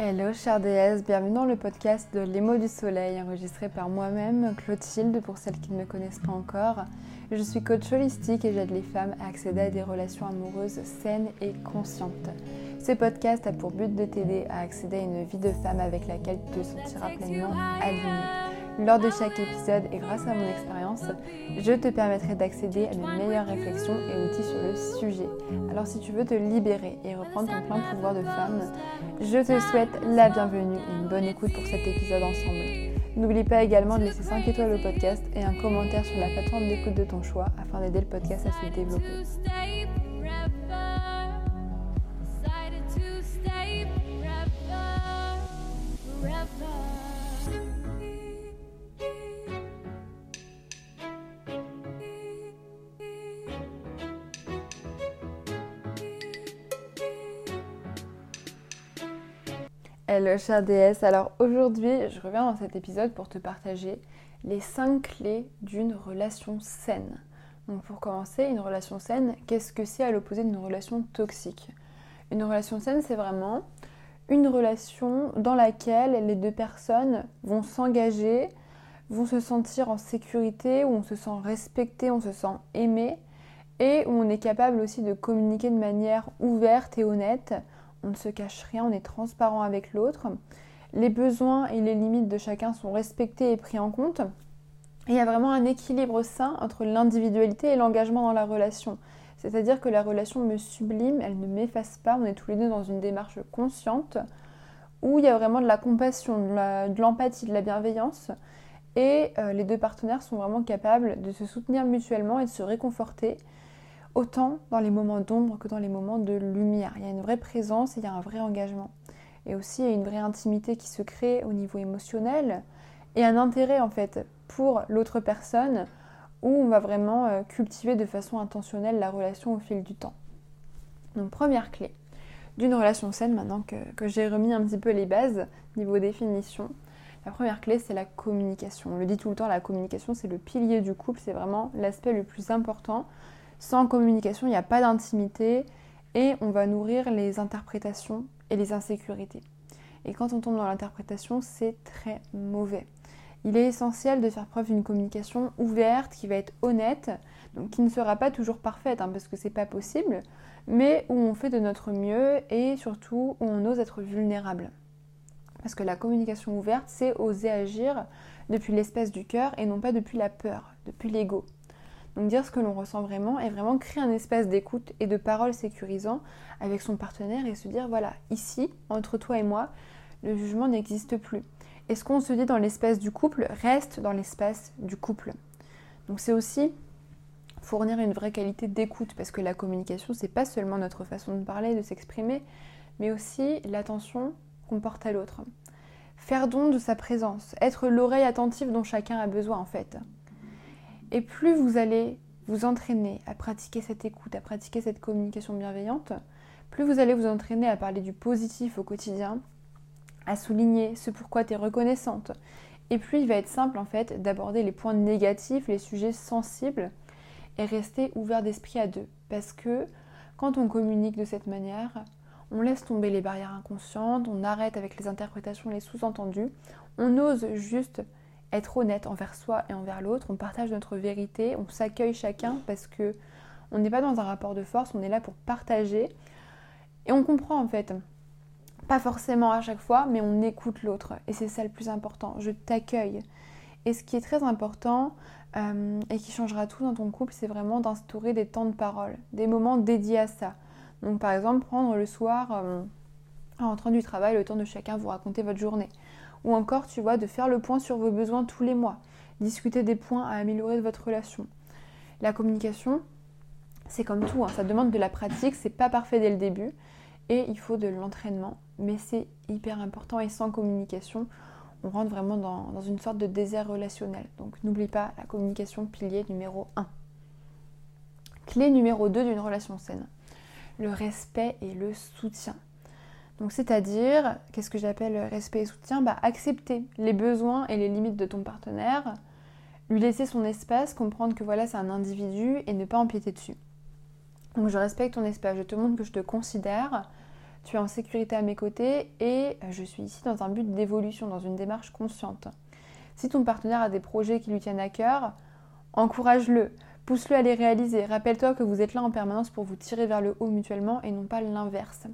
Hello chère déesse, bienvenue dans le podcast de Les mots du soleil enregistré par moi-même, Clotilde, pour celles qui ne me connaissent pas encore. Je suis coach holistique et j'aide les femmes à accéder à des relations amoureuses saines et conscientes. Ce podcast a pour but de t'aider à accéder à une vie de femme avec laquelle tu te sentiras pleinement alignée. Lors de chaque épisode et grâce à mon expérience, je te permettrai d'accéder à de meilleures réflexions et outils sur le sujet. Alors si tu veux te libérer et reprendre ton plein pouvoir de femme, je te souhaite la bienvenue et une bonne écoute pour cet épisode ensemble. N'oublie pas également de laisser 5 étoiles au podcast et un commentaire sur la plateforme d'écoute de ton choix afin d'aider le podcast à se développer. Hello chère déesse, alors aujourd'hui je reviens dans cet épisode pour te partager les 5 clés d'une relation saine. Donc pour commencer, une relation saine, qu'est-ce que c'est à l'opposé d'une relation toxique? Une relation saine c'est vraiment une relation dans laquelle les deux personnes vont s'engager, vont se sentir en sécurité, où on se sent respecté, on se sent aimé et où on est capable aussi de communiquer de manière ouverte et honnête on ne se cache rien, on est transparent avec l'autre. Les besoins et les limites de chacun sont respectés et pris en compte. Il y a vraiment un équilibre sain entre l'individualité et l'engagement dans la relation. C'est-à-dire que la relation me sublime, elle ne m'efface pas, on est tous les deux dans une démarche consciente où il y a vraiment de la compassion, de l'empathie, de, la bienveillance. Et euh, les deux partenaires sont vraiment capables de se soutenir mutuellement et de se réconforter autant dans les moments d'ombre que dans les moments de lumière. Il y a une vraie présence et il y a un vrai engagement. Et aussi, il y a une vraie intimité qui se crée au niveau émotionnel et un intérêt en fait pour l'autre personne où on va vraiment euh, cultiver de façon intentionnelle la relation au fil du temps. Donc première clé d'une relation saine maintenant que, que j'ai remis un petit peu les bases niveau définition. La première clé c'est la communication. On le dit tout le temps, la communication c'est le pilier du couple, c'est vraiment l'aspect le plus important sans communication, il n'y a pas d'intimité et on va nourrir les interprétations et les insécurités. Et quand on tombe dans l'interprétation, c'est très mauvais. Il est essentiel de faire preuve d'une communication ouverte, qui va être honnête, donc qui ne sera pas toujours parfaite, hein, parce que c'est pas possible, mais où on fait de notre mieux et surtout où on ose être vulnérable. Parce que la communication ouverte, c'est oser agir depuis l'espèce du cœur et non pas depuis la peur, depuis l'ego. Donc dire ce que l'on ressent vraiment et vraiment créer un espace d'écoute et de parole sécurisant avec son partenaire et se dire voilà, ici, entre toi et moi, le jugement n'existe plus. Et ce qu'on se dit dans l'espace du couple reste dans l'espace du couple. Donc c'est aussi fournir une vraie qualité d'écoute parce que la communication c'est pas seulement notre façon de parler, de s'exprimer, mais aussi l'attention qu'on porte à l'autre. Faire don de sa présence, être l'oreille attentive dont chacun a besoin en fait. Et plus vous allez vous entraîner à pratiquer cette écoute, à pratiquer cette communication bienveillante, plus vous allez vous entraîner à parler du positif au quotidien, à souligner ce pourquoi tu es reconnaissante. Et plus il va être simple en fait d'aborder les points négatifs, les sujets sensibles et rester ouvert d'esprit à deux. Parce que quand on communique de cette manière, on laisse tomber les barrières inconscientes, on arrête avec les interprétations, les sous-entendus, on ose juste être honnête envers soi et envers l'autre, on partage notre vérité, on s'accueille chacun parce que on n'est pas dans un rapport de force, on est là pour partager et on comprend en fait. Pas forcément à chaque fois, mais on écoute l'autre et c'est ça le plus important. Je t'accueille. Et ce qui est très important euh, et qui changera tout dans ton couple, c'est vraiment d'instaurer des temps de parole, des moments dédiés à ça. Donc par exemple, prendre le soir, euh, en rentrant du travail, le temps de chacun vous raconter votre journée ou encore, tu vois, de faire le point sur vos besoins tous les mois, discuter des points à améliorer de votre relation. La communication, c'est comme tout, hein, ça demande de la pratique, c'est pas parfait dès le début et il faut de l'entraînement, mais c'est hyper important et sans communication, on rentre vraiment dans, dans une sorte de désert relationnel. Donc n'oublie pas la communication pilier numéro 1. Clé numéro 2 d'une relation saine, le respect et le soutien. Donc c'est-à-dire, qu'est-ce que j'appelle respect et soutien? Bah, Accepter les besoins et les limites de ton partenaire, lui laisser son espace, comprendre que voilà c'est un individu et ne pas empiéter dessus. Donc je respecte ton espace, je te montre que je te considère, tu es en sécurité à mes côtés et je suis ici dans un but d'évolution, dans une démarche consciente. Si ton partenaire a des projets qui lui tiennent à cœur, encourage-le, pousse-le à les réaliser. Rappelle-toi que vous êtes là en permanence pour vous tirer vers le haut mutuellement et non pas l'inverse.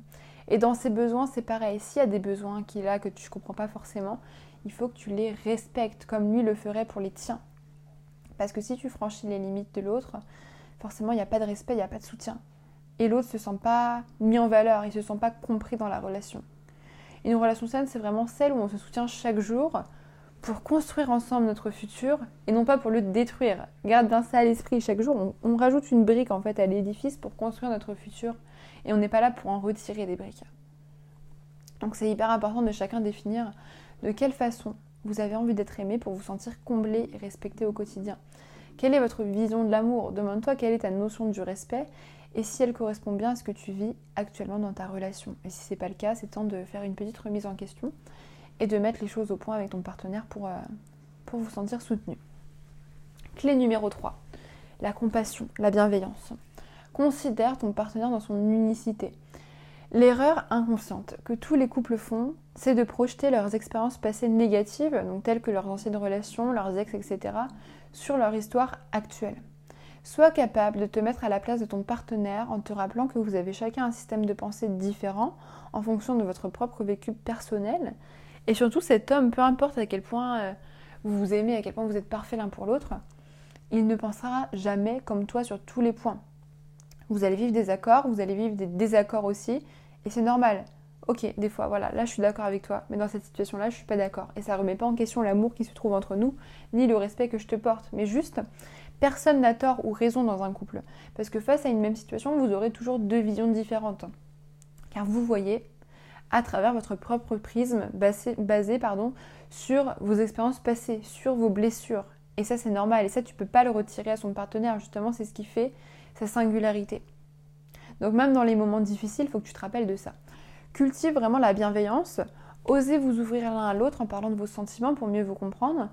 Et dans ses besoins, c'est pareil. S'il y a des besoins qu'il a que tu ne comprends pas forcément, il faut que tu les respectes comme lui le ferait pour les tiens. Parce que si tu franchis les limites de l'autre, forcément, il n'y a pas de respect, il n'y a pas de soutien. Et l'autre ne se sent pas mis en valeur, il ne se sent pas compris dans la relation. Une relation saine, c'est vraiment celle où on se soutient chaque jour pour construire ensemble notre futur et non pas pour le détruire. Garde bien ça à l'esprit. Chaque jour, on, rajoute une brique en fait à l'édifice pour construire notre futur et on n'est pas là pour en retirer des briques. Donc c'est hyper important de chacun définir de quelle façon vous avez envie d'être aimé pour vous sentir comblé et respecté au quotidien. Quelle est votre vision de l'amour? Demande-toi quelle est ta notion du respect et si elle correspond bien à ce que tu vis actuellement dans ta relation. Et si ce n'est pas le cas, c'est temps de faire une petite remise en question et de mettre les choses au point avec ton partenaire pour, euh, vous sentir soutenu. Clé numéro 3, la compassion, la bienveillance. Considère ton partenaire dans son unicité. L'erreur inconsciente que tous les couples font, c'est de projeter leurs expériences passées négatives, donc telles que leurs anciennes relations, leurs ex, etc., sur leur histoire actuelle. Sois capable de te mettre à la place de ton partenaire en te rappelant que vous avez chacun un système de pensée différent en fonction de votre propre vécu personnel. Et surtout, cet homme, peu importe à quel point euh, vous vous aimez, à quel point vous êtes parfait l'un pour l'autre, il ne pensera jamais comme toi sur tous les points. Vous allez vivre des accords, vous allez vivre des désaccords aussi, et c'est normal. Ok, des fois, voilà, là je suis d'accord avec toi, mais dans cette situation-là, je suis pas d'accord. Et ça remet pas en question l'amour qui se trouve entre nous, ni le respect que je te porte. Mais juste, personne n'a tort ou raison dans un couple. Parce que face à une même situation, vous aurez toujours deux visions différentes. Car vous voyez à travers votre propre prisme basé, basé pardon, sur vos expériences passées, sur vos blessures. Et ça, c'est normal. Et ça, tu peux pas le retirer à son partenaire. Justement, c'est ce qui fait sa singularité. Donc même dans les moments difficiles, il faut que tu te rappelles de ça. Cultive vraiment la bienveillance, osez vous ouvrir l'un à l'autre en parlant de vos sentiments pour mieux vous comprendre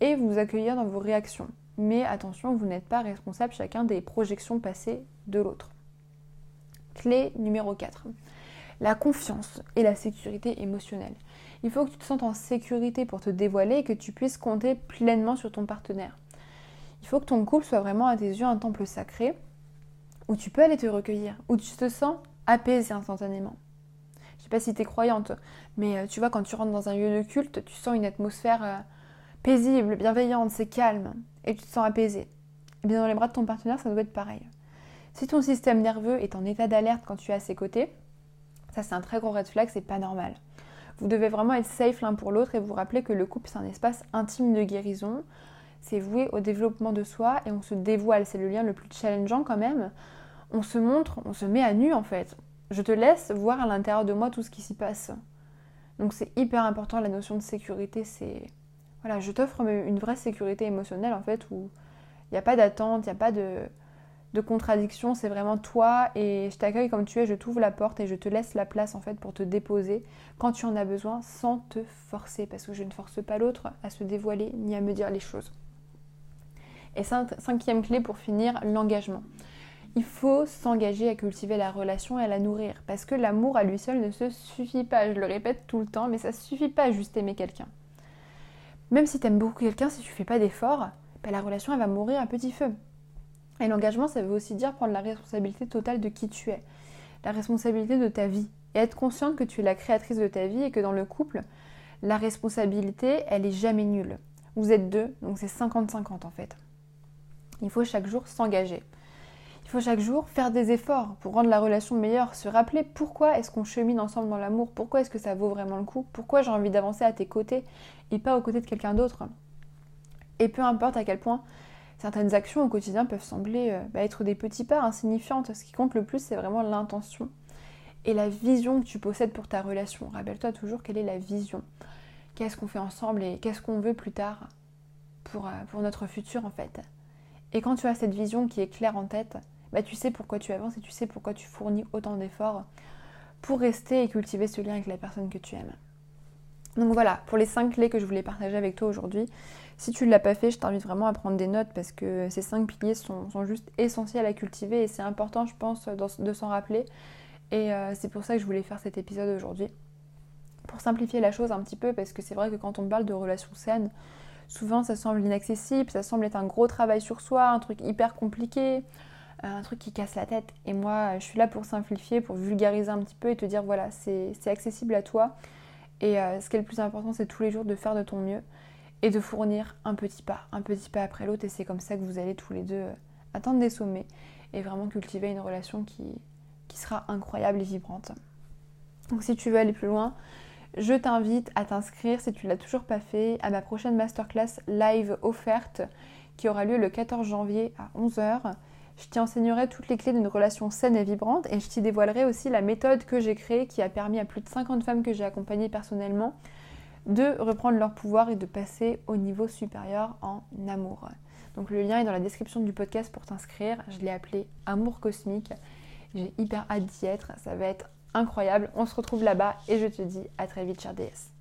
et vous accueillir dans vos réactions. Mais attention, vous n'êtes pas responsable chacun des projections passées de l'autre. Clé numéro 4. La confiance et la sécurité émotionnelle. Il faut que tu te sentes en sécurité pour te dévoiler et que tu puisses compter pleinement sur ton partenaire. Il faut que ton couple soit vraiment à tes yeux un temple sacré où tu peux aller te recueillir, où tu te sens apaisé instantanément. Je sais pas si tu es croyante, mais euh, tu vois, quand tu rentres dans un lieu de culte, tu sens une atmosphère euh, paisible, bienveillante, c'est calme, et tu te sens apaisé. Bien dans les bras de ton partenaire, ça doit être pareil. Si ton système nerveux est en état d'alerte quand tu es à ses côtés, ça c'est un très gros red flag, c'est pas normal. Vous devez vraiment être safe l'un pour l'autre et vous rappeler que le couple c'est un espace intime de guérison, c'est voué au développement de soi et on se dévoile, c'est le lien le plus challengeant quand même on se montre, on se met à nu en fait. Je te laisse voir à l'intérieur de moi tout ce qui s'y passe. Donc c'est hyper important la notion de sécurité, c'est voilà, je t'offre une vraie sécurité émotionnelle en fait où il n'y a pas d'attente, il n'y a pas de, contradiction, c'est vraiment toi et je t'accueille comme tu es, je t'ouvre la porte et je te laisse la place en fait pour te déposer quand tu en as besoin sans te forcer parce que je ne force pas l'autre à se dévoiler ni à me dire les choses. Et cinquième clé pour finir, l'engagement il faut s'engager à cultiver la relation et à la nourrir. Parce que l'amour à lui seul ne se suffit pas. Je le répète tout le temps, mais ça suffit pas juste aimer quelqu'un. Même si tu aimes beaucoup quelqu'un, si tu fais pas d'efforts, ben, la relation elle va mourir à petit feu. Et l'engagement, ça veut aussi dire prendre la responsabilité totale de qui tu es, la responsabilité de ta vie, et être consciente que tu es la créatrice de ta vie et que dans le couple, la responsabilité, elle est jamais nulle. Vous êtes deux, donc c'est 50-50 en fait. Il faut chaque jour s'engager. Il faut chaque jour faire des efforts pour rendre la relation meilleure, se rappeler pourquoi est-ce qu'on chemine ensemble dans l'amour, pourquoi est-ce que ça vaut vraiment le coup, pourquoi j'ai envie d'avancer à tes côtés et pas aux côtés de quelqu'un d'autre. Et peu importe à quel point certaines actions au quotidien peuvent sembler euh, bah, être des petits pas insignifiantes, ce qui compte le plus c'est vraiment l'intention et la vision que tu possèdes pour ta relation. Rappelle-toi toujours quelle est la vision, qu'est-ce qu'on fait ensemble et qu'est-ce qu'on veut plus tard pour, euh, pour notre futur en fait. Et quand tu as cette vision qui est claire en tête, bah, tu sais pourquoi tu avances et tu sais pourquoi tu fournis autant d'efforts pour rester et cultiver ce lien avec la personne que tu aimes. Donc voilà, pour les 5 clés que je voulais partager avec toi aujourd'hui. Si tu ne l'as pas fait, je t'invite vraiment à prendre des notes parce que ces 5 piliers sont, juste essentiels à cultiver et c'est important, je pense, de s'en rappeler Et euh, c'est pour ça que je voulais faire cet épisode aujourd'hui. Pour simplifier la chose un petit peu, parce que c'est vrai que quand on parle de relations saines, souvent ça semble inaccessible, ça semble être un gros travail sur soi, un truc hyper compliqué, un truc qui casse la tête. Et moi, je suis là pour simplifier, pour vulgariser un petit peu et te dire voilà, c'est accessible à toi. Et euh, ce qui est le plus important, c'est tous les jours de faire de ton mieux et de fournir un petit pas, un petit pas après l'autre. Et c'est comme ça que vous allez tous les deux euh, atteindre des sommets et vraiment cultiver une relation qui, qui sera incroyable et vibrante. Donc si tu veux aller plus loin, je t'invite à t'inscrire si tu ne l'as toujours pas fait à ma prochaine masterclass live offerte qui aura lieu le 14 janvier à 11h. Je t'y enseignerai toutes les clés d'une relation saine et vibrante et je t'y dévoilerai aussi la méthode que j'ai créée qui a permis à plus de 50 femmes que j'ai accompagnées personnellement de reprendre leur pouvoir et de passer au niveau supérieur en amour. Donc le lien est dans la description du podcast pour t'inscrire. Je l'ai appelé Amour cosmique. J'ai hyper hâte d'y être. Ça va être incroyable. On se retrouve là-bas et je te dis à très vite, cher DS.